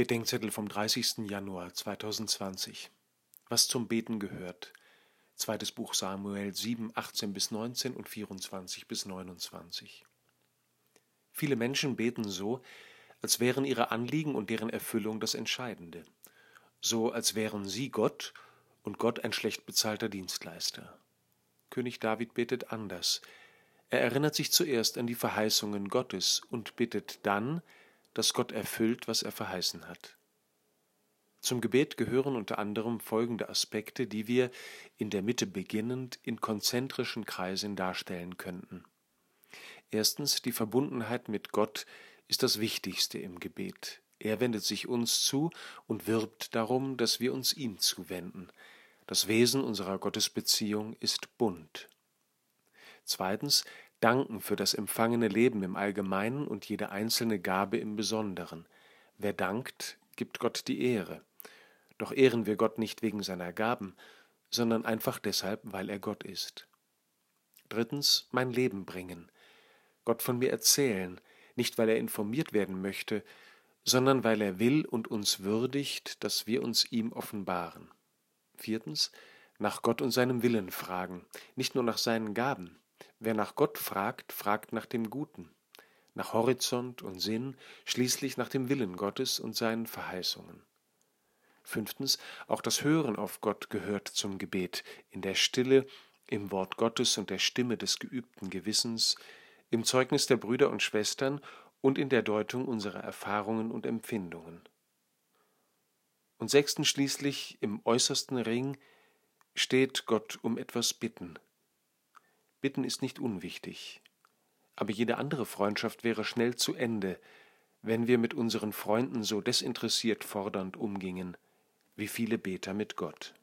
Bedenkzettel vom 30. Januar 2020. Was zum Beten gehört. Zweites Buch Samuel 7, 18 bis 19 und 24 bis 29. Viele Menschen beten so, als wären ihre Anliegen und deren Erfüllung das Entscheidende. So, als wären sie Gott und Gott ein schlecht bezahlter Dienstleister. König David betet anders. Er erinnert sich zuerst an die Verheißungen Gottes und bittet dann, dass Gott erfüllt, was er verheißen hat. Zum Gebet gehören unter anderem folgende Aspekte, die wir in der Mitte beginnend in konzentrischen Kreisen darstellen könnten. Erstens, die Verbundenheit mit Gott ist das Wichtigste im Gebet. Er wendet sich uns zu und wirbt darum, dass wir uns ihm zuwenden. Das Wesen unserer Gottesbeziehung ist bunt. Zweitens, danken für das empfangene Leben im Allgemeinen und jede einzelne Gabe im Besonderen. Wer dankt, gibt Gott die Ehre. Doch ehren wir Gott nicht wegen seiner Gaben, sondern einfach deshalb, weil er Gott ist. Drittens, mein Leben bringen. Gott von mir erzählen, nicht weil er informiert werden möchte, sondern weil er will und uns würdigt, dass wir uns ihm offenbaren. Viertens, nach Gott und seinem Willen fragen, nicht nur nach seinen Gaben, Wer nach Gott fragt, fragt nach dem Guten, nach Horizont und Sinn, schließlich nach dem Willen Gottes und seinen Verheißungen. Fünftens, auch das Hören auf Gott gehört zum Gebet, in der Stille, im Wort Gottes und der Stimme des geübten Gewissens, im Zeugnis der Brüder und Schwestern und in der Deutung unserer Erfahrungen und Empfindungen. Und sechstens schließlich, im äußersten Ring, steht Gott um etwas bitten, Bitten ist nicht unwichtig, aber jede andere Freundschaft wäre schnell zu Ende, wenn wir mit unseren Freunden so desinteressiert fordernd umgingen, wie viele Beter mit Gott.